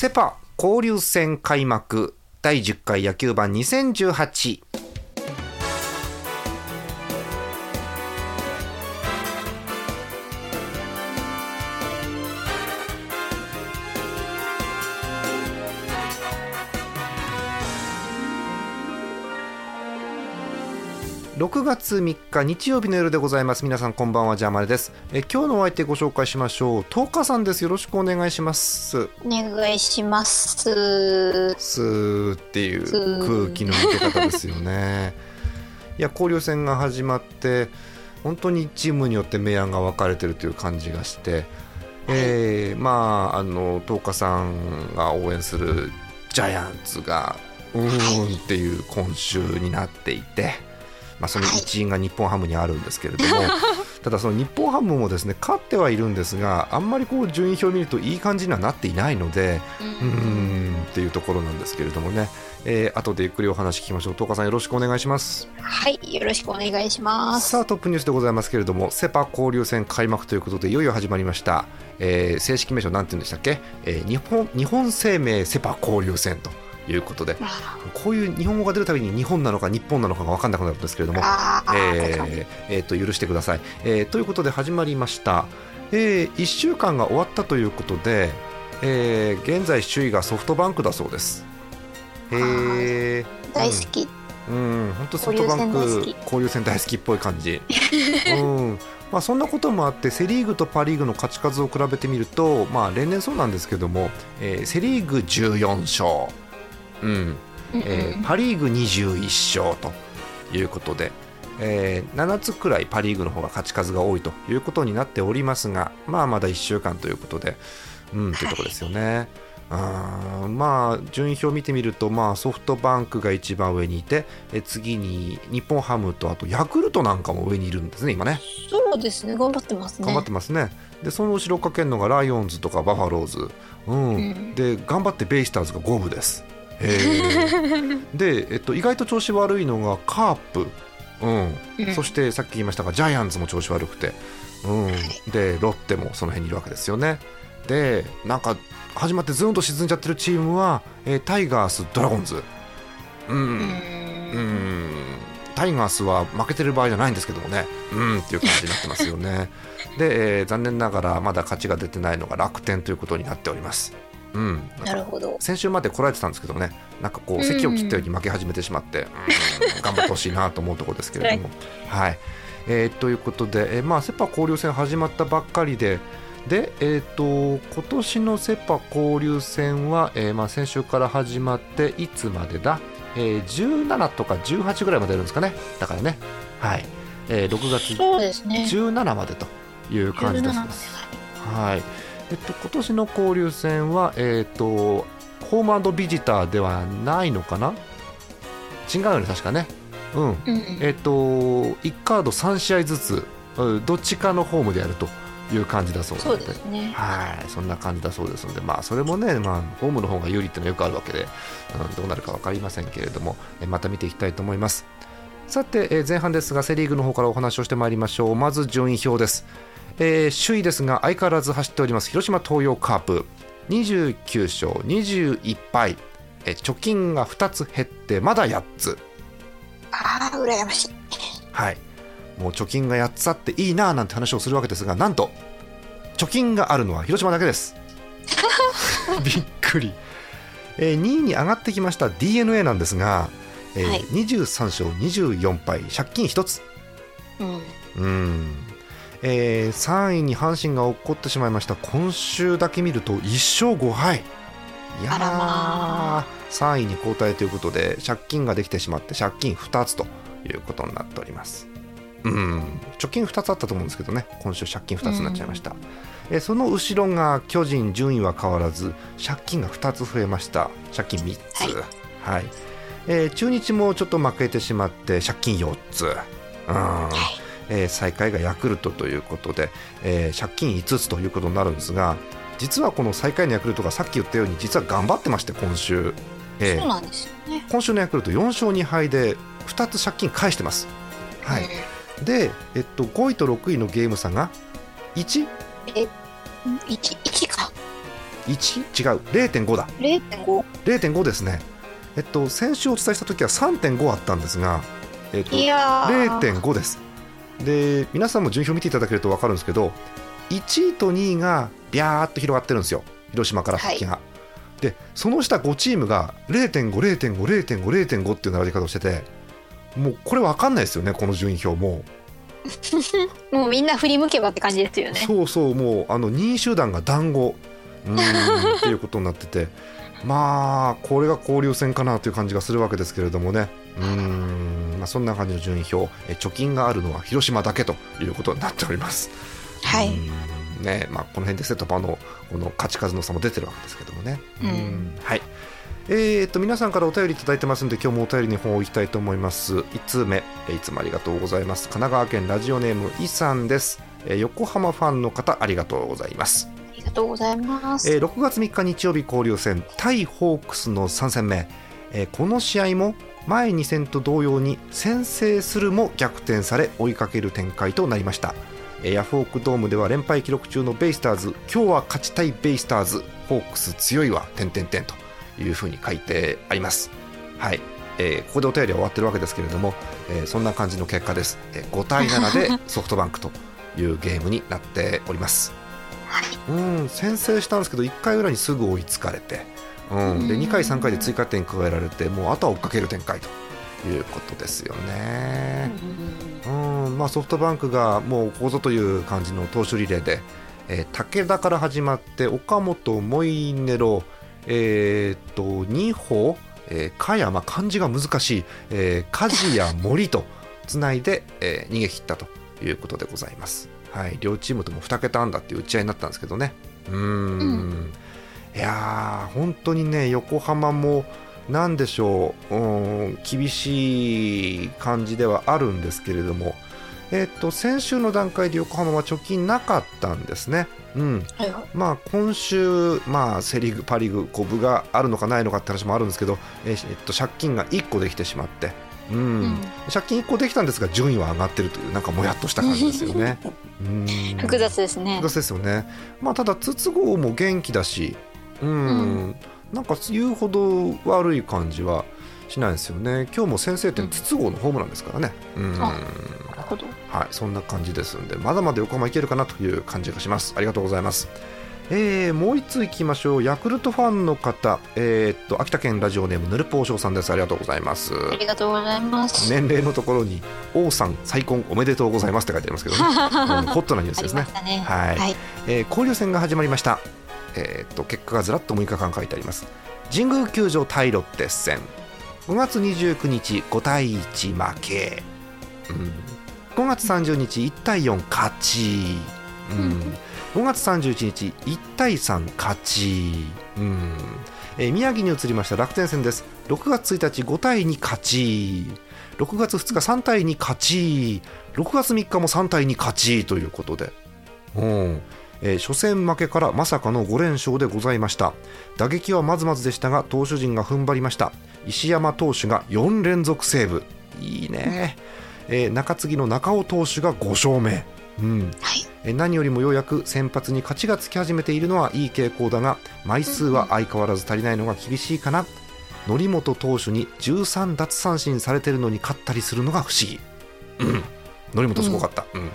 セパ交流戦開幕第10回野球盤2018 6月3日日曜日の夜でございます。皆さんこんばんはジャーマネです。え今日のお相手ご紹介しましょう。10日さんです。よろしくお願いします。お願いします。スーっていう空気の抜け方ですよね。いや交流戦が始まって本当にチームによって明暗が分かれてるという感じがして、えー、まああの10日さんが応援するジャイアンツがうーんっていう今週になっていて。まあ、その一因が日本ハムにあるんですけれども、はい、ただその日本ハムもですね勝ってはいるんですがあんまりこう順位表を見るといい感じにはなっていないのでうんっていうところなんですけれどもね、えー、後でゆっくりお話聞きましょう。東川さんよろしくお願いします。はい。よろしくお願いします。さあトップニュースでございますけれどもセパ交流戦開幕ということでいよいよ始まりました、えー、正式名称なんて言うんでしたっけ、えー、日本日本生命セパ交流戦ということでこういう日本語が出るたびに日本なのか日本なのかが分かんなくなるんですけれども、えーえー、と許してください、えー。ということで始まりました、えー、1週間が終わったということで、えー、現在首位がソフトバンクだそうです。えー、大好き、うん、本当ソフトバンク交流戦大好き。っぽい感じ。うん。まあ、そんなこともあってセ・リーグとパ・リーグの勝ち数を比べてみると、まあ、例年そうなんですけども、えー、セ・リーグ14勝うん。えー、パ・リーグ21勝ということで、えー、7つくらいパ・リーグの方が勝ち数が多いということになっておりますが、まあ、まだ1週間ということで、うん、というところですよね。あまあ順位表を見てみると、まあ、ソフトバンクが一番上にいてえ次に日本ハムとあとヤクルトなんかも上にいるんですね今ね。そうですね。頑張ってますね。頑張ってますね。でその後ろをかけるのがライオンズとかバファローズ、うん、うん、で頑張ってベイスターズが五分です で、えっと、意外と調子悪いのがカープ、うん。うん、そしてさっき言いましたがジャイアンツも調子悪くて、うん、でロッテもその辺にいるわけですよね。でなんか始まってずんと沈んじゃってるチームは、えー、タイガース、ドラゴンズ。うん、うん。タイガースは負けてる場合じゃないんですけどもね、うんっていう感じになってますよね。で、えー、残念ながらまだ勝ちが出てないのが楽天ということになっております。うん、なるほど。先週までこらえてたんですけどねなんかこう席を切ったように負け始めてしまって、うん、頑張ってほしいなと思うところですけれども。はい、えー、ということで、えー、まあ、セ・パ交流戦始まったばっかりでで、えーと、今年のセ・パ交流戦は、えーまあ、先週から始まっていつまでだ、えー、17とか18ぐらいまでやるんですかね。だからね、はい。えー、6月17までという感じです。はいえっと、今年の交流戦は、えっと、ホームビジターではないのかな？違うよね、確かね。うん。えっと、1カード3試合ずつ、どっちかのホームでやるという感じだそうそうですね。はい、そんな感じだそうですので、まあ、それもね、まあ、ホームの方が有利っていうのはよくあるわけで、うん、どうなるか分かりませんけれども、また見ていきたいと思います。さて、前半ですが、セ・リーグの方からお話をしてまいりましょう。まず順位表です。えー、首位ですが相変わらず走っております。広島東洋カープ。29勝21敗、えー、貯金が2つ減ってまだ8つ。ああ羨ましい。はい。もう貯金が8つあっていいななんて話をするわけですがなんと貯金があるのは広島だけです。びっくり、えー、2位に上がってきました d n a なんですが、えーはい、23勝24敗。借金1つ。うん。うんえー、3位に阪神が落っこってしまいました。今週だけ見ると1勝5敗。いやー、まあ、3位に後退ということで借金ができてしまって借金2つということになっております。うん、貯金2つあったと思うんですけどね。今週借金2つになっちゃいました、えその後ろが巨人順位は変わらず借金が2つ増えました。借金3つ。はい、えー中日もちょっと負けてしまって借金4つ。うん、えー最下位がヤクルトということで、えー借金5つということになるんですが実はこの最下位のヤクルトがさっき言ったように実は頑張ってまして今週、えーそうなんですよね。今週のヤクルト4勝2敗で2つ借金返してます。はい、で、えっと、5位と6位のゲーム差が 1?1 うん。一一か。違う0.5だ零点五。0.5ですねえっと先週お伝えした時は3.5あったんですが、えっと、いやー。0.5ですで皆さんも順位表見ていただけると分かるんですけど1位と2位がビャーっと広がってるんですよ。広島から先が、でその下5チームが0.50.50.50.5っていう並び方をしててもうこれ分かんないですよねこの順位表も。もうみんな振り向けばって感じですよね。そうそうもうあの2位集団が団子。うーん っていうことになってて。まあこれが交流戦かなという感じがするわけですけれどもねうーん、まあ、そんな感じの順位表。え貯金があるのは広島だけということになっております。はい。うん。ねまあ、この辺でセットパのこの勝ち数の差も出てるわけですけどもね。うん。はい。えー、っと皆さんからお便りいただいてますんで今日もお便りの方をいきたいと思います。1通目、えーいつもありがとうございます。神奈川県ラジオネームいさんです、えー横浜ファンの方ありがとうございます、ありがとうございます。えー6月3日日曜日交流戦対ホークスの3戦目、えーこの試合も前2戦と同様に先制するも逆転され追いかける展開となりました。えーヤフオクドームでは連敗記録中のベイスターズ今日は勝ちたいベイスターズホークス強いわ点々点と。いうふうに書いてあります。はい、えーここでお便りは終わってるわけですけれども、えーそんな感じの結果です、えー5対7で ソフトバンクというゲームになっております。はい。うん先制したんですけど1回裏にすぐ追いつかれて、うん、でうん。2回、3回で追加点加えられてもうあとは追っかける展開ということですよね。うんまあ、ソフトバンクがもうここぞという感じの投手リレーで、えー武田から始まって岡本、モイネロ、えーっと二歩、えー、茅山、漢字が難しい、えー、梶谷、森とつないで、えー逃げ切ったということでございます。はい、両チームとも2桁安打っていう打ち合いになったんですけどね。うーんいやー本当にね横浜もなんでしょううん厳しい感じではあるんですけれども、えっと先週の段階で横浜は貯金なかったんですね。うん。まあ、今週、まあ、セ・リーグ、パ・リーグこう部があるのかないのかって話もあるんですけど、えーえっと、借金が1個できてしまって、うんうん借金1個できたんですが順位は上がってるというなんかもやっとした感じですよね。うん複雑ですね複。雑ですよね。まあ、ただ筒香も元気だし、うん、うんなんか言うほど悪い感じはしないですよね。今日も先制点、うん筒香のホームランですからね。うんあなるほど。はい、そんな感じですんで、まだまだ横浜いけるかなという感じがします。ありがとうございます。えーもう一ついきましょう。ヤクルトファンの方、えーっと、秋田県ラジオネームぬるぽうしょうさんです。ありがとうございます。ありがとうございます。年齢のところに、王さん再婚おめでとうございますって書いてありますけどね。うんホットなニュースですねね。はいはい。えー交流戦が始まりました、えーっと結果がずらっと6日間書いてあります。神宮球場対ロッテ戦。5月29日5対1負け、うん、5月30日1対4勝ち、うん、5月31日1対3勝ち、うん。えー宮城に移りました楽天戦です。6月1日5対2勝ち。6月2日3対2勝ち。6月3日も3対2勝ちということで、うんえー初戦負けからまさかの5連勝でございました。打撃はまずまずでしたが投手陣が踏ん張りました。石山投手が4連続セーブ。いいね、えー中継ぎの中尾投手が5勝目、うん。はい。えー何よりもようやく先発に勝ちがつき始めているのはいい傾向だが枚数は相変わらず足りないのが厳しいかな。則本投手に13奪三振されてるのに勝ったりするのが不思議、うん、則本すごかった、うん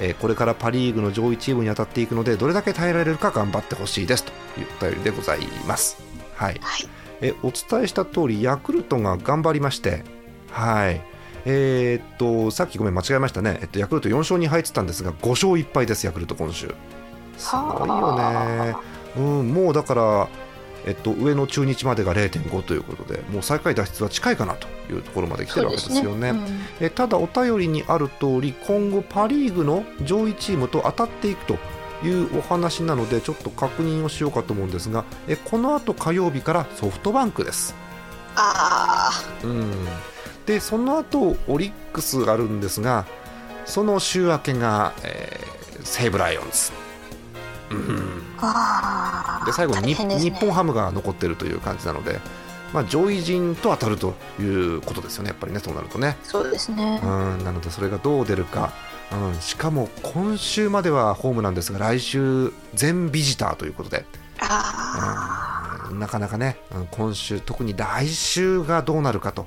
えーこれからパ・リーグの上位チームに当たっていくのでどれだけ耐えられるか頑張ってほしいですというお便りでございます、はい。はい。えお伝えした通りヤクルトが頑張りまして、はい。えーっとさっきごめん間違えましたね、えっと、ヤクルト4勝2敗ってたんですが5勝1敗です、ヤクルト今週。すごいよね、うん、もうだからえっと、上の中日までが0.5ということでもう最下位脱出は近いかなというところまで来てるわけですよね。そうですね。えただお便りにある通り今後パ・リーグの上位チームと当たっていくというお話なのでちょっと確認をしようかと思うんですがえこの後火曜日からソフトバンクです。あうん、でその後オリックスがあるんですがその週明けが、えー西武ライオンズ、うん、で最後にね。日本ハムが残ってるという感じなので、まあ、上位陣と当たるということですよねやっぱりねそうなるとね、そうですね。うん、なのでそれがどう出るか、うん、しかも今週まではホームなんですが来週全ビジターということで、あうんなかなかね、うん今週特に来週がどうなるかと、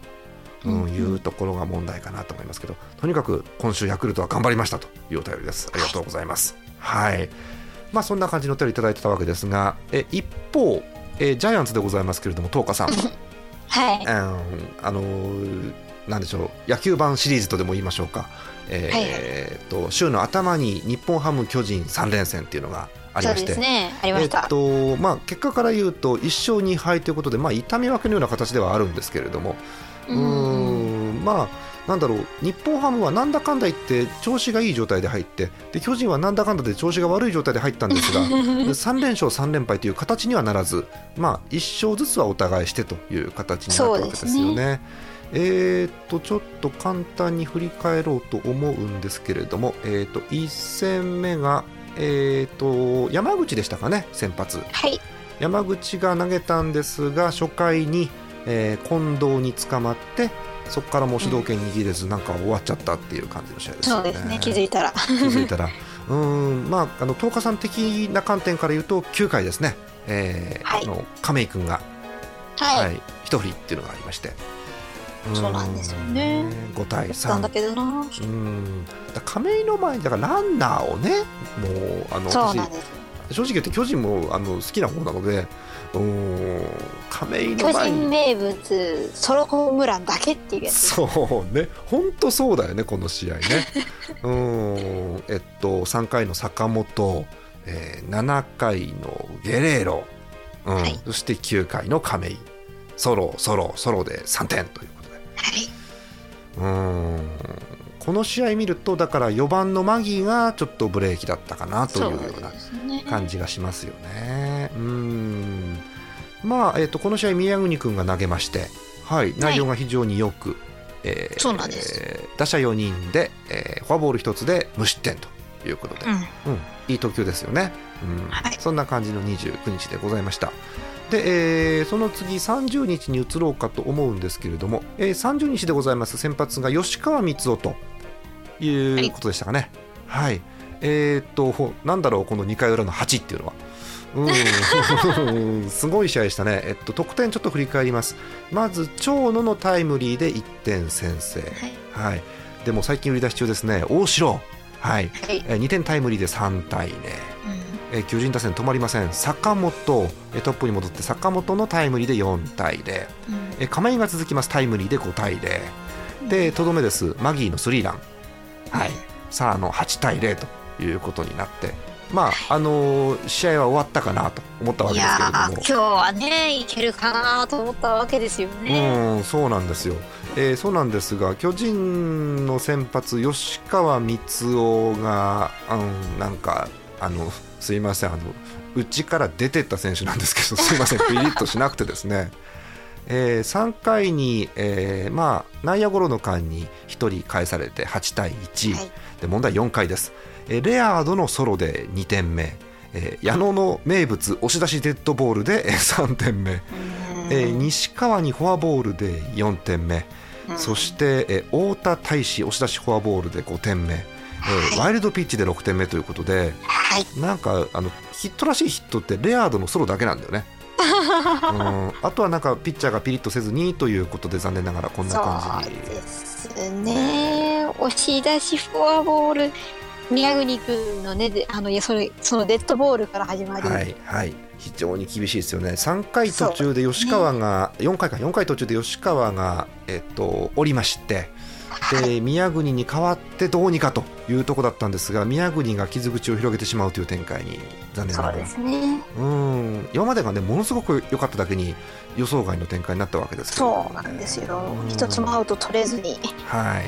うんうんうん。いうところが問題かなと思いますけどとにかく今週ヤクルトは頑張りましたというお便りです。ありがとうございます。はい、まあそんな感じのお便りいただいてたわけですがえ一方えジャイアンツでございますけれども東花さん。ー はい。うんあのーなんでしょう野球版シリーズとでも言いましょうか、えーと週の頭に日本ハム巨人3連戦っていうのがありまして。ですね。ありました、えっとまあ、結果から言うと1勝2敗ということで、まあ、痛み分けのような形ではあるんですけれども。うーんまあなんだろう日本ハムはなんだかんだ言って調子がいい状態で入ってで巨人はなんだかんだで調子が悪い状態で入ったんですが 3連勝3連敗という形にはならず、まあ、1勝ずつはお互いしてという形になったわけですよね。えーっとちょっと簡単に振り返ろうと思うんですけれども、えーっと1戦目が、えーっと山口でしたかね先発。はい。山口が投げたんですが初回に、えー近藤に捕まってそこからもう主導権握れず、なんか終わっちゃったっていう感じの試合ですよね。そうですね気づいたら。気づいたら。うーんまああの東花さん的な観点から言うと9回ですね、えーはい。あの亀井君が、はい、はい。一振りっていうのがありまして。そうなんですよね。5対なんだ3けどな。うん。だ亀井の前にだからランナーをねもうあの私そうなんです正直言って巨人もあの好きな方なので亀井巨人の前に名物ソロホームランだけっていうやつ。そうね。本当そうだよねこの試合ね。うーん。えっと3回の坂本、えー7回のゲレーロ、うん。はい。そして9回の亀井。ソロソロソロで3点ということで。はい、うーんこの試合見るとだから4番のマギーがちょっとブレーキだったかなというような感じがしますよね。うーん。まあ、えっとこの試合宮國君が投げまして、はい、内容が非常によく、えーそうなんです。えー打者4人で、えーフォアボール1つで無失点ということで、うん。うん。いい投球ですよね、うん。はい。そんな感じの29日でございました。で、えーその次30日に移ろうかと思うんですけれども、えー30日でございます先発が吉川光夫ということでしたかね。はい、えーっとほなんだろうこの2回裏の8っていうのは。うん。すごい試合でしたね、えっと、得点ちょっと振り返ります。まず長野のタイムリーで1点先制、はい。はい、でも最近売り出し中ですね。大城、はい。はい。えー2点タイムリーで3対0、えー巨人打線止まりません。坂本。えートップに戻って坂本のタイムリーで4対0、うん。えー亀井が続きます。タイムリーで5対0でとどめです。マギーのスリーラン、はい、さああの8対0ということになってまああのー試合は終わったかなと思ったわけですけれども。ー今日はねいけるかなと思ったわけですよね。うん、そうなんですよ、えーそうなんですが巨人の先発吉川光夫が、うん、なんかあのすいませんあのうちから出てった選手なんですけどすいませんピリッとしなくてですね、え3回に、えーまあ、内野ゴロの間に1人返されて8対1、はい。で問題4回です、えーレアードのソロで2点目、えー矢野の名物押し出しデッドボールでえー3点目、えー西川にフォアボールで4点目、うん。そして、えー太田大使押し出しフォアボールで5点目、えーワイルドピッチで6点目ということではい。なんかあのヒットらしいヒットってレアードのソロだけなんだよね。うん。あとはなんかピッチャーがピリッとせずにということで残念ながらこんな感そうじにですね。押し出しフォアボール宮国君のねであのいやそれそのデッドボールから始まり、はいはい。非常に厳しいですよね。3回途中で吉川が、4回か4回途中で吉川が、えっと、降りましてで宮国に代わってどうにかというところだったんですが宮国が傷口を広げてしまうという展開に残念ながら。そうですね。うん。今までがねものすごく良かっただけに予想外の展開になったわけですけど。そうなんですよ。うん。一つもアウト取れずに。はい、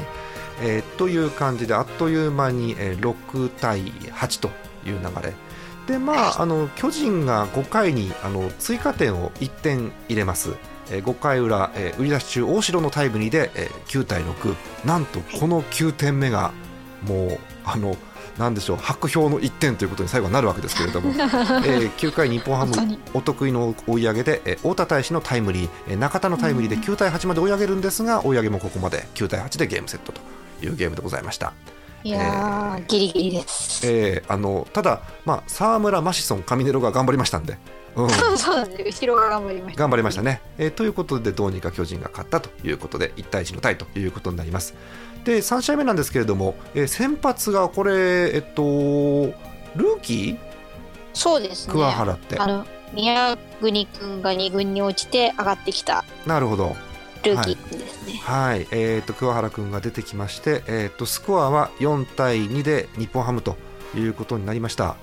えーという感じであっという間に、えー6対8という流れ。でまああの巨人が5回にあの追加点を1点入れます、えー5回裏、えー売り出し中大城のタイムリーで、えー9対6なんとこの9点目がもうあのなんでしょう白氷の1点ということに最後はなるわけですけれども、えー9回日本ハムお得意の追い上げで、えー太田大使のタイムリー、えー中田のタイムリーで9対8まで追い上げるんですが追い上げもここまで9対8でゲームセットというゲームでございました、いやー、ギリギリです。えーあのただ、まあ、沢村マシソン上ネロが頑張りましたんで、うん、そうなんです後ろが頑張りました。頑張りましたね、えーということでどうにか巨人が勝ったということで1対1のタイということになります。で3試合目なんですけれども、えー先発がこれえっとルーキー？そうですね。桑原って、あの宮国君が2軍に落ちて上がってきたなるほど。ルーキー君ですね。はい、えー、と桑原君が出てきまして、えー、とスコアは4対2で日本ハムということになりました。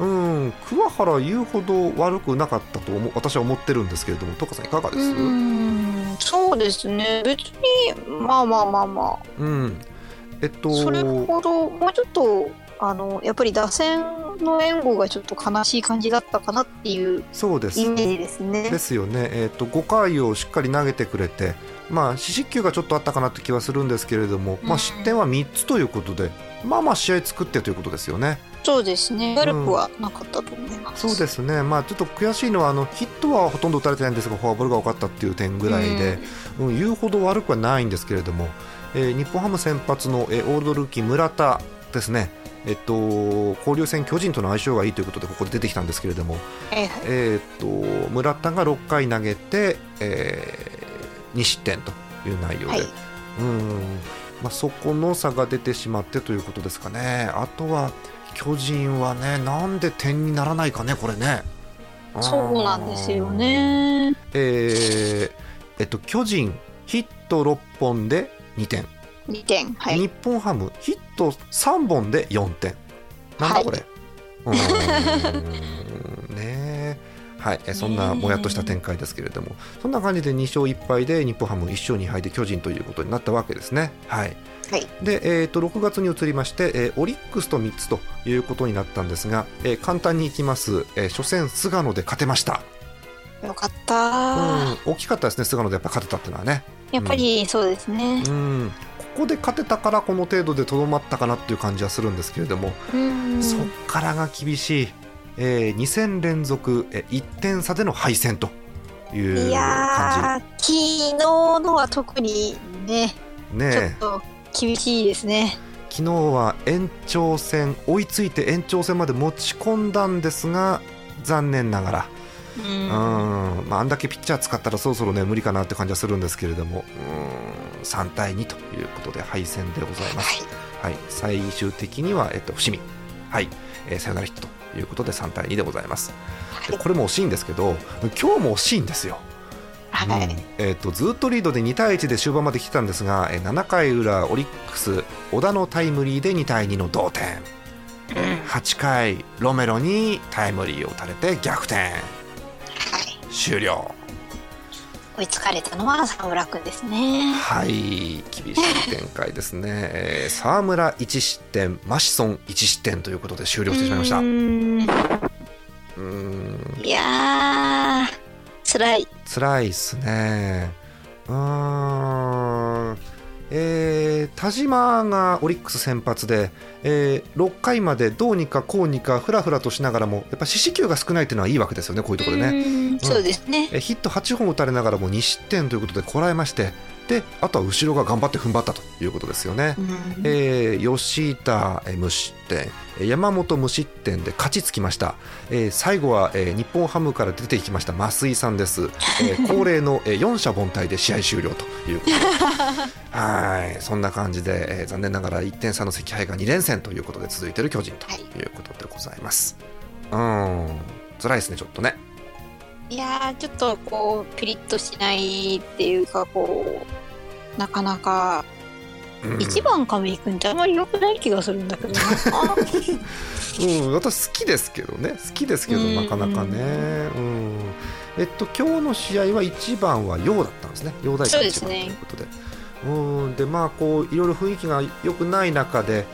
うん桑原言うほど悪くなかったと思う私は思ってるんですけれども、トカさん、いかがでうす、ん、そうですね。別にまあまあまあまうん。えっとあ、それほどもうちょっとあのやっぱり打線の援護がちょっと悲しい感じだったかなっていうそうですイメージですね。ですよね、えー、と5回をしっかり投げてくれて、まあ、四死球がちょっとあったかなって気はするんですけれども、まあ、うん失点は3つということで、まあまあ試合作ってということですよね。そうですね。悪くはなかったと思います。そうですね、まあ、ちょっと悔しいのはあのヒットはほとんど打たれてないんですがフォアボールが多かったっていう点ぐらいで、うん言うほど悪くはないんですけれども、えー日本ハム先発の、えーオールドルーキー村田ですね、えっと、交流戦巨人との相性がいいということでここで出てきたんですけれども、はいはいえーっと村田が6回投げて、え2失点という内容で、はいうんまあ、そこの差が出てしまってということですかね。あとは巨人はね、なんで点にならないかね、これね。そうなんですよね。えーえっと、巨人、ヒット6本で2点、2点。はい。日本ハム、ヒット3本で4点。なんだはいこれ。うーん ねえはい、えそんなもやっとした展開ですけれども、そんな感じで2勝1敗で日本ハム1勝2敗で巨人ということになったわけですね。はい、はい。で、えー、と6月に移りまして、えーオリックスと3つということになったんですが、えー簡単にいきます、えー初戦、菅野で勝てました、よかった、うん、大きかったですね、菅野でやっぱ勝てたっていうのはね。やっぱりそうですね。うんここで勝てたからこの程度でとどまったかなっていう感じはするんですけれども、うん。そっからが厳しい、え2戦連続、え1点差での敗戦というい感やー、昨日のは特にね、じ、ねちょえっと厳しいですね。昨日は延長戦追いついて延長戦まで持ち込んだんですが残念ながら、うん。うん。まあ、あんだけピッチャー使ったらそろそろね無理かなって感じはするんですけれども。うん3対2ということで敗戦でございます。はい、最終的には、えっと、伏見、はいえーサヨナラヒットということで3対2でございます。でこれも惜しいんですけど今日も惜しいんですよ。はい。はい。うんえー、とずっとリードで2対1で終盤まで来てたんですが、えー7回裏オリックス小田のタイムリーで2対2の同点8回ロメロにタイムリーを打たれて逆転はい。終了追いつかれたのは沢村くんですね。はい厳しい展開ですね、えー沢村1失点マシソン1失点ということで終了してしまいました。うん。いやー、辛い。辛いっすね。うーんえー田島がオリックス先発で、えー6回までどうにかこうにかふらふらとしながらもやっぱ四死球が少ないっていうのはいいわけですよねこういうところでね、うんそうですね。えーヒット8本打たれながらも2失点ということでこらえましてであとは後ろが頑張って踏ん張ったということですよね、うん。えー吉田、えー無失点。えー山本無失点で勝ちつきました、えー最後は、えー日本ハムから出てきました増井さんです、えー 恒例の、えー4者凡退で試合終了ということで。はい。そんな感じで、えー残念ながら1点差の惜敗が2連戦ということで続いている巨人ということでございます、うん。辛いですねちょっとねいやー、ちょっとこう、ピリッとしないっていうか、こう、なかなかうん。一番亀井君ってあんまり良くない気がするんだけどな。うん、私好きですけどね。好きですけどうん。なかなかね。うん。えっと今日の試合は1番は陽だったんですね。陽大会1番ということで。うん。でまあこういろいろ雰囲気が良くない中で、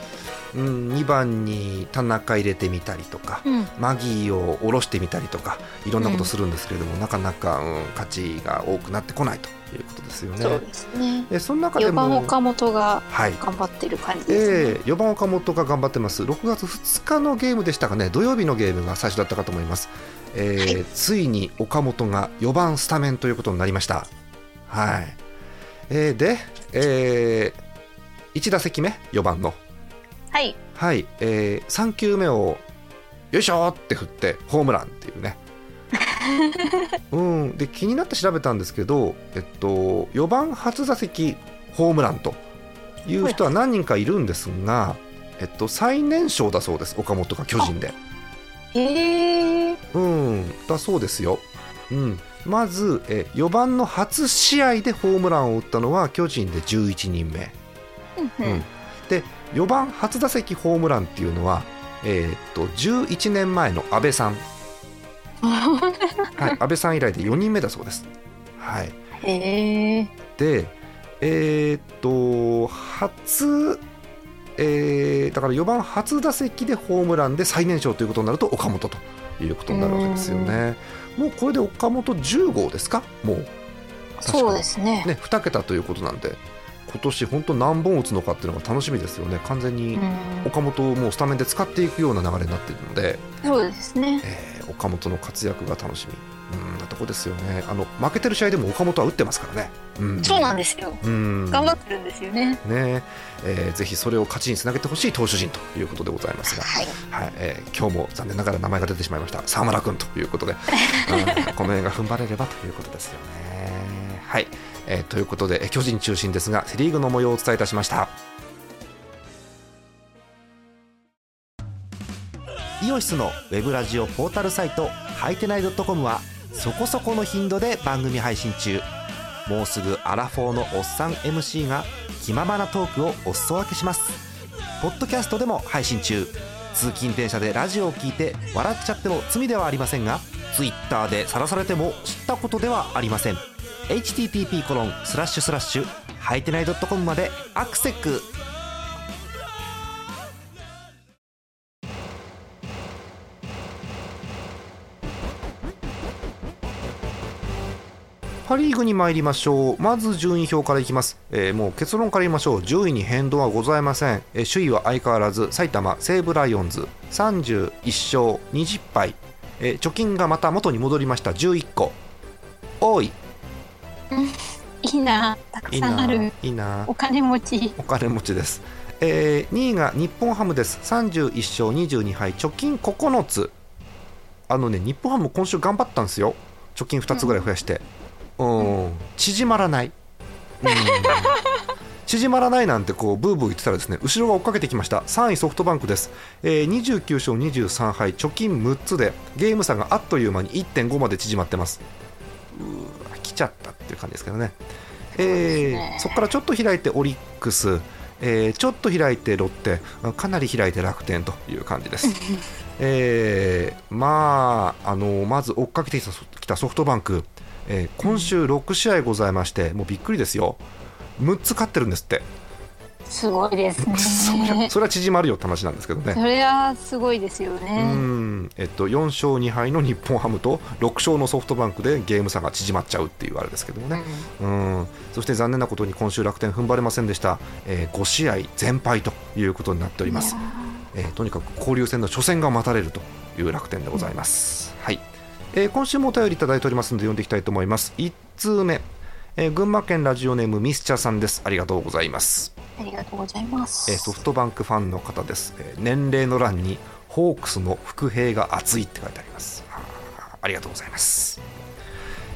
うん、2番に田中入れてみたりとかうん。マギーを下ろしてみたりとかいろんなことするんですけれども、なかなか、うん、勝ちが多くなってこないということですよね。そうですね。えその中で4も番岡本がはい。頑張ってる感じですね、えー、4番岡本が頑張ってます。6月2日のゲームでしたかね。土曜日のゲームが最初だったかと思います、えーはい。ついに岡本が4番スタメンということになりました。はい、えーで、え1打席目4番のはい。はい、え3球目をよいしょーって振ってホームランっていうね。うん、で気になって調べたんですけど、えっと、4番初打席ホームランという人は何人かいるんですが、えっと、最年少だそうです。岡本が巨人で、へえうん、だそうですよ、うん、まずえ4番の初試合でホームランを打ったのは巨人で11人目、うん、で4番初打席ホームランっていうのは、えーっと11年前の阿部さん、はい、安倍さん以来で4人目だそうです。はい、へえで、えーっと初、えーだから4番初打席でホームランで最年少ということになると岡本ということになるわけですよね。もうこれで岡本10号ですか？もう。そうですね。ね2桁ということなんで今年本当何本打つのかっていうのが楽しみですよね。完全にうん。岡本をもうスタメンで使っていくような流れになっているので。そうですね。えー岡本の活躍が楽しみ。うんなとこですよね。あの負けてる試合でも岡本は打ってますからね、うん、そうなんですよ。うん。頑張ってるんですよね。ね。えーぜひそれを勝ちにつなげてほしい投手陣ということでございますが、はい。はい。えー今日も残念ながら名前が出てしまいました。沢村君ということで、うんこの辺が踏ん張れればということですよね。はい、えーということで巨人中心ですがセ・リーグの模様をお伝えいたしました。イオシスのウェブラジオポータルサイトはいてない .com はそこそこの頻度で番組配信中。もうすぐアラフォーのおっさん MC が気ままなトークをお裾分けします。ポッドキャストでも配信中。通勤電車でラジオを聞いて笑っちゃっても罪ではありませんが Twitter で晒されても知ったことではありません。Http コロンスラッシュスラッシュはいてない .com までアクセックパ・リーグに参りましょう。まず順位表からいきます、えーもう結論から言いましょう。順位に変動はございません、えー首位は相変わらず埼玉西武ライオンズ。31勝20敗、えー貯金がまた元に戻りました。11個。多い。いいなたくさんあるいいなお金持ち。お金持ちです、えー2位が日本ハムです。31勝22敗貯金9つ。あのね日本ハム今週頑張ったんですよ。貯金2つぐらい増やして。うん。縮まらない、うん。縮まらないなんてこうブーブー言ってたらですね後ろが追っかけてきました。3位ソフトバンクです、えー29勝23敗貯金6つでゲーム差があっという間に1.5まで縮まってます。うーわ来ちゃったっていう感じですけどね。えーねそこからちょっと開いてオリックス、えーちょっと開いてロッテ。かなり開いて楽天という感じです、えーまああのまず追っかけてきたきたソフトバンク、えー今週6試合ございましてもうびっくりですよ。6つ勝ってるんですって、すごいですね。それは縮まるよって話なんですけどね。それはすごいですようねん。えっと、4勝2敗の日本ハムと6勝のソフトバンクでゲーム差が縮まっちゃうっていうあれですけどもね、うん。そして残念なことに今週楽天踏ん張れませんでした、え5試合全敗ということになっております、えーとにかく交流戦の初戦が待たれるという楽天でございます、はい。えー今週もお便りいただいておりますので読んでいきたいと思います。1通目、えー群馬県ラジオネームミスチャさんです。ありがとうございますありがとうございます。えーソフトバンクファンの方です、えー年齢の欄にホークスの伏兵が熱いって書いてあります。はあありがとうございます、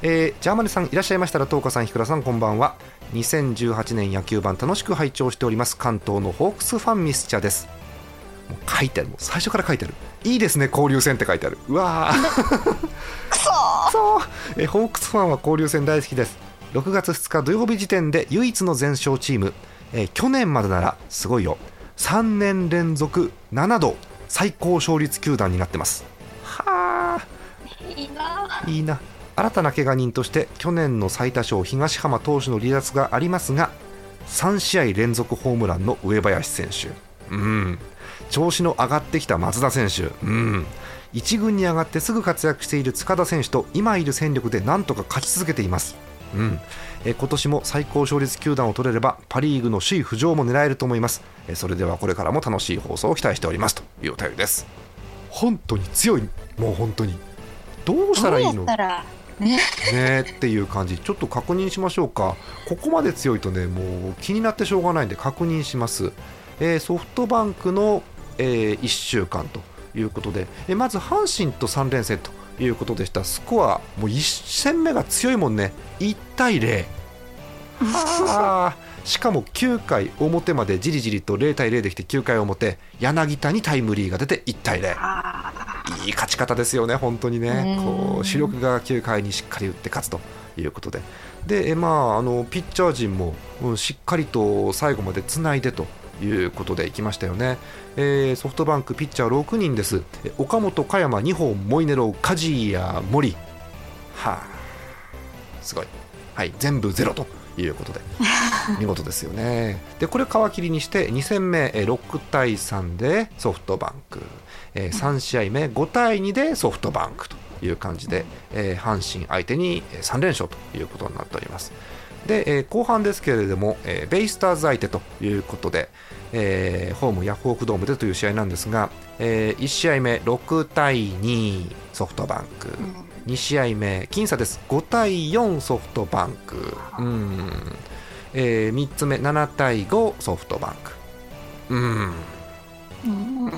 えージャーマネさんいらっしゃいましたら東花さん日倉さんこんばんは。2018年野球版楽しく拝聴しております関東のホークスファンミスチャです。もう書いてある。もう最初から書いてある。いいですね交流戦って書いてある。うわー。くそそうえーホークスファンは交流戦大好きです。6月2日土曜日時点で唯一の全勝チームえー去年までならすごいよ。3年連続7度最高勝率球団になってます。はあ。いいな。いいな。新たな怪我人として去年の最多勝東浜投手の離脱がありますが3試合連続ホームランの上林選手。うん。調子の上がってきた松田選手。うん。一軍に上がってすぐ活躍している塚田選手と今いる戦力でなんとか勝ち続けていますうん、えー今年も最高勝率球団を取れればパ・リーグの首位浮上も狙えると思います、えーそれではこれからも楽しい放送を期待しております。というお便りです。本当に強いもう本当に。どうしたらいいの？ね。ねっていう感じ。ちょっと確認しましょうか。ここまで強いとねもう気になってしょうがないんで確認します、えーソフトバンクの、え1週間ということで、えーまず阪神と3連戦ということでした。スコアもう1戦目が強いもんね。1対0はあしかも9回表までじりじりと0対0できて9回表柳田にタイムリーが出て1対0あいい勝ち方ですよね、本当にね、うん。こう主力が9回にしっかり打って勝つということで、でえまあ、あのピッチャー陣も、うんしっかりと最後までつないでということでいきましたよね、えーソフトバンクピッチャー6人です、え岡本、加山、二本、モイネロ、梶谷、森、はあ、すごい、はい、全部ゼロということで、見事ですよね。で、これ皮切りにして、2戦目、えー6対3でソフトバンク、えー3試合目、5対2でソフトバンクという感じで、えー阪神相手にえー3連勝ということになっております。で、えー後半ですけれども、えーベイスターズ相手ということで、えーホームヤフオクドームでという試合なんですが、え1試合目6対2ソフトバンク、2試合目僅差です。5対4ソフトバンク。うん、え3つ目7対5ソフトバンク。うん。ーうん。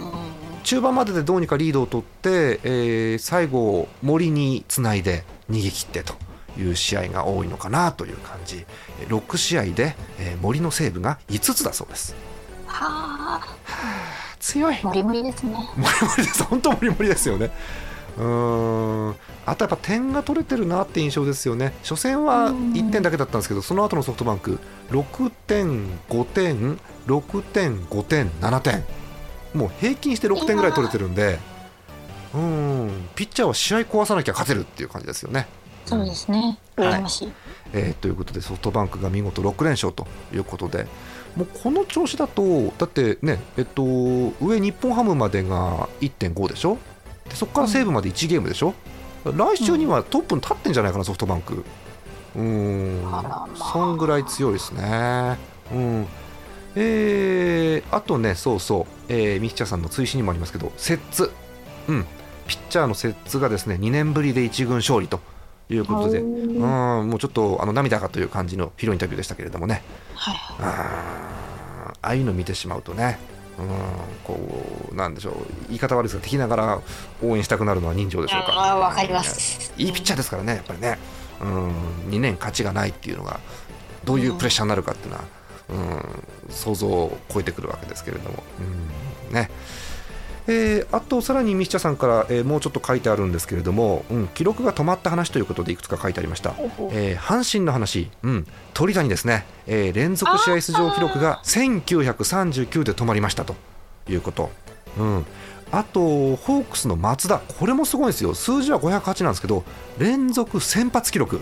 中盤まででどうにかリードを取って、えー最後森につないで逃げ切ってという試合が多いのかなという感じ。6試合で、えー森のセーブが5つだそうですはあ。強い。モリモリですね。モリモリです。本当モリモリですよね。うーん。あとやっぱ点が取れてるなって印象ですよね。初戦は1点だけだったんですけどその後のソフトバンク6点5点6点5点7点。もう平均して6点ぐらい取れてるんでうん。ピッチャーは試合壊さなきゃ勝てるっていう感じですよね。そうですね。羨ましい、えーということでソフトバンクが見事6連勝ということでもうこの調子だとだってねえっと上日本ハムまでが1.5でしょ？でそこから西武まで1ゲームでしょ、来週にはトップに立ってんじゃないかなソフトバンク。うーん。そんぐらい強いですね。うん。えー、あとねそうそう、えー、ミキチャさんの追試にもありますけど摂津。うん。ピッチャーの摂津がですね2年ぶりで1軍勝利ということで、うん、もうちょっとあの涙がという感じのヒーローインタビューでしたけれどもね、はい。はいあーああいうの見てしまうとね、うん、こうなんでしょう、言い方悪いですが、敵ながら応援したくなるのは人情でしょうか。あーわかります。いいピッチャーですからね、やっぱりね、うん、2年勝ちがないっていうのが、どういうプレッシャーになるかっていうのは、うん、想像を超えてくるわけですけれども、うんねえーあとさらにミッチャさんから、えーもうちょっと書いてあるんですけれども、うん、記録が止まった話ということでいくつか書いてありました。えー阪神の話、うん、鳥谷ですね、えー連続試合出場記録が1939で止まりましたと。いうこと、うん、あとホークスの松田、これもすごいんですよ、数字は508なんですけど、連続先発記録、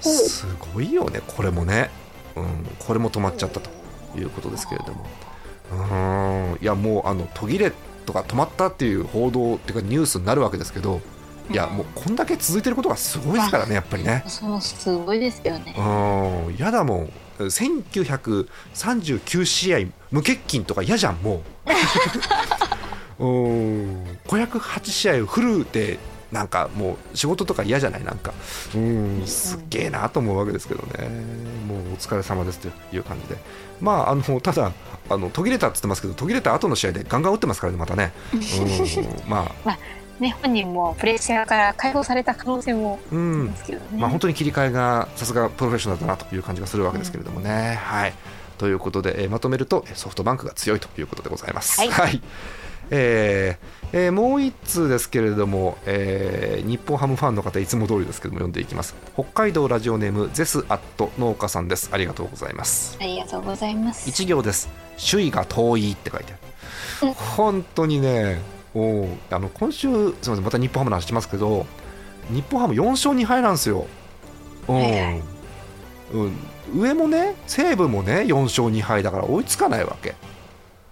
すごいよね、これもね、うん、これも止まっちゃったということですけれども、うん、いや、もうあの途切れとか止まったっていう報道っていうか、ニュースになるわけですけど、いや、もうこんだけ続いてることがすごいですからね、やっぱりね。そうすごいですよねうん、やだもん。1939試合無欠勤とか嫌じゃんもう。うん、508試合フルでなんかもう仕事とか嫌じゃない？なんか。うん、すっげえなと思うわけですけどね。もうお疲れ様ですという感じで。まああのただあの途切れたって言ってますけど途切れた後の試合でガンガン打ってますからねまたね。うん、まあ ね本人もプレッシャーから解放された可能性もありうんますけどね、まあ、本当に切り替えがさすがプロフェッショナルだなという感じがするわけですけれどもね。はいということで、えーまとめるとえーソフトバンクが強いということでございます。はい。えーえーもう一通ですけれども、えー日本ハムファンの方いつも通りですけども読んでいきます。北海道ラジオネームゼスアット農家さんです。ありがとうございます。ありがとうございます。一行です。首位が遠いって書いてある。うん。本当にねおうあの今週すみませんまた日本ハムの話しますけど日本ハム4勝2敗なんですよ、うん。はいはい。うん、上もね西武もね4勝2敗だから追いつかないわけ、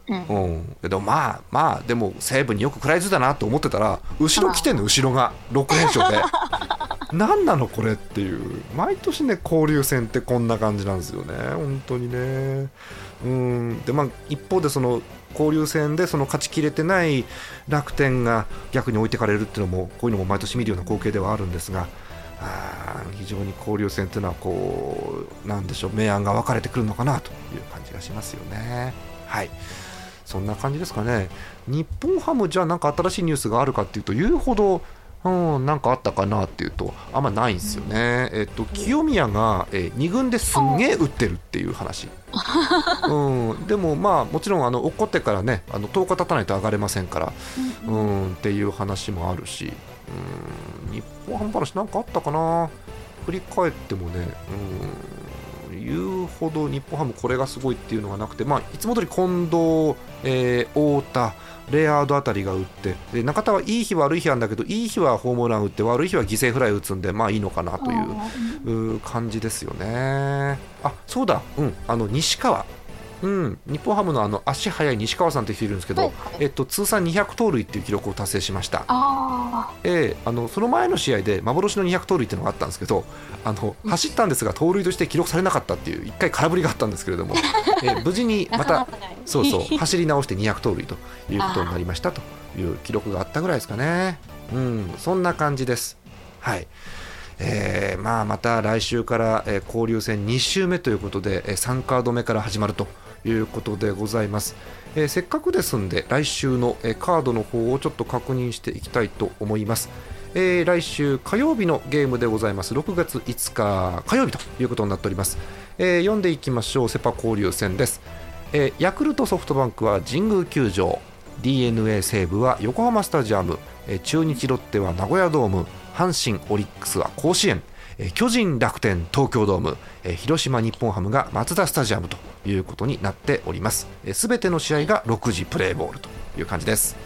うん。うん、でもまあまあでも西武によく食らいついたなと思ってたら後ろ来てんの後ろが6連勝で。何なのこれっていう。毎年ね交流戦ってこんな感じなんですよね。本当にね。うん。でまあ一方でその交流戦でその勝ちきれてない楽天が逆に置いてかれるっていうのもこういうのも毎年見るような光景ではあるんですが非常に交流戦っていうのはこうなんでしょう明暗が分かれてくるのかなという感じがしますよね。はい。そんな感じですかね。日本ハムじゃあなんか新しいニュースがあるかっていうと言うほどうん、なんかあったかなっていうとあんまないんですよね、えっと、清宮が、え2軍ですんげえ打ってるっていう話、うん、でもまあもちろんあの怒ってからねあの10日経たないと上がれませんから、うん、っていう話もあるし、うん、日本ハム話なんかあったかな？振り返ってもね、うん、言うほど日本ハムこれがすごいっていうのがなくて、まあ、いつも通り近藤、えー太田レアードあたりが打ってで中田はいい日悪い日なんだけどいい日はホームラン打って悪い日は犠牲フライ打つんでまあいいのかなというう感じですよね。あそうだ、うん、あの西川、うん、日本ハムのあの足速い西川さんって人いるんですけど、はいはいえっと、通算200盗塁っていう記録を達成しました。あええあのその前の試合で幻の200盗塁っていうのがあったんですけどあの走ったんですが盗塁として記録されなかったっていう1回空振りがあったんですけれども、ええ無事にあ。またそうそう走り直して200盗塁ということになりましたという記録があったぐらいですかね。うん、そんな感じです。はい。えーまあ、また来週から、えー交流戦2週目ということで、えー3カード目から始まるということでございます。えーせっかくですんで来週の、えーカードの方をちょっと確認していきたいと思います。えー来週火曜日のゲームでございます。6月5日火曜日ということになっております、えー読んでいきましょう。セ・パ交流戦です、えーヤクルトソフトバンクは神宮球場。d n a 西武は横浜スタジアム、えー中日ロッテは名古屋ドーム。阪神オリックスは甲子園。巨人楽天東京ドームえー広島日本ハムがマツダスタジアムということになっておりますすべての試合が6時プレーボールという感じです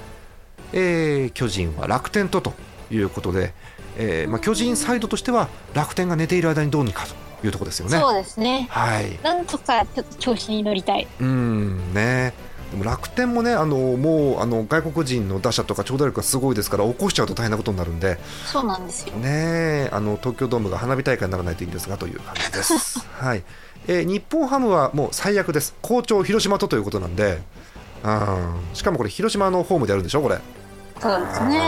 えー巨人は楽天とということで、えーまあ、巨人サイドとしては楽天が寝ている間にどうにかというところですよね。そうですね。はい、なんとかちょっと調子に乗りたい。うんねでも楽天もねあのもうあの外国人の打者とか長打力がすごいですから起こしちゃうと大変なことになるんでそうなんですよ。ねあの東京ドームが花火大会にならないといいんですがという感じです。はいえー日本ハムはもう最悪です好調広島とということなんで、うん、しかもこれ広島のホームでやるんでしょこれ。そうですね。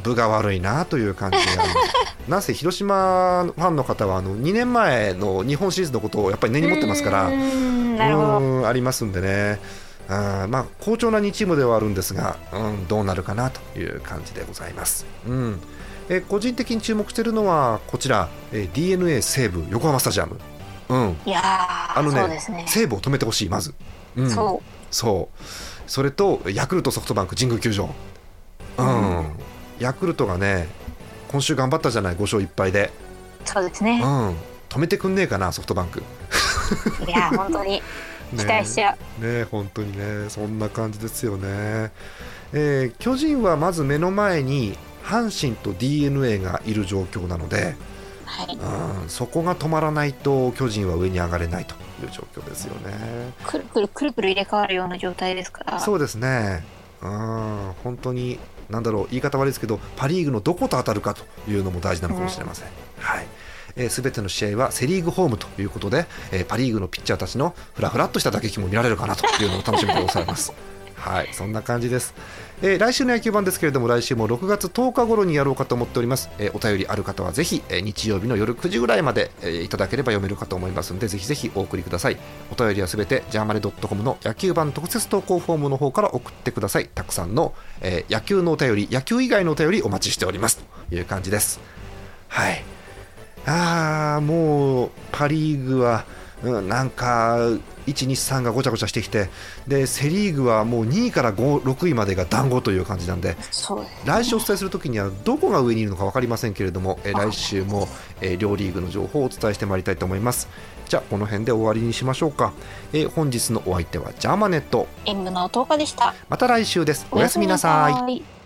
あー分が悪いなという感じがなんせ広島ファンの方はあの2年前の日本シリーズのことをやっぱり根に持ってますからうーんありますんでね。あーまあ好調な2チームではあるんですが、うん、どうなるかなという感じでございます、うん。えー個人的に注目しているのはこちら、えー d n a 西武横浜スタジアム、うん、いやーあのねね。西武を止めてほしいまず、うん、そそう。それとヤクルトソフトバンク神宮球場。うん、ヤクルトがね今週頑張ったじゃない5勝1敗で、う、そうですね。うん、止めてくんねえかなソフトバンクいやー本当に 期待しちゃう。ね本当にねそんな感じですよね、えー巨人はまず目の前に阪神と d n a がいる状況なので、はい。うん、そこが止まらないと巨人は上に上がれないという状況ですよね。くるくるくるくる入れ替わるような状態ですから。そうですね、うん、本当に、なんだろう、言い方悪いですけど、パ・リーグのどこと当たるかというのも大事なのかもしれません。はいえー、全ての試合はセ・リーグホームということで、えーパ・リーグのピッチャーたちのふらふらっとした打撃も見られるかなというのを楽しみでございます。はい、そんな感じです、えー来週の野球版ですけれども来週も6月10日頃にやろうかと思っております、えーお便りある方はぜひ、えー日曜日の夜9時ぐらいまで、えーいただければ読めるかと思いますのでぜひぜひお送りください。お便りはすべてジャーマネドットコムの野球版特設投稿フォームの方から送ってください。たくさんの、えー野球のお便り野球以外のお便りお待ちしております。という感じです。はい。あーもうパ・リーグは、うん、なんか1、2、3がごちゃごちゃしてきてでセ・リーグはもう2位から5 6位までが団子という感じなんで来週お伝えするときにはどこが上にいるのか分かりませんけれども、え来週も、え両リーグの情報をお伝えしてまいりたいと思います。じゃあこの辺で終わりにしましょうか、え本日のお相手はジャーマネット。M の10日でした。また来週です。おやすみなさい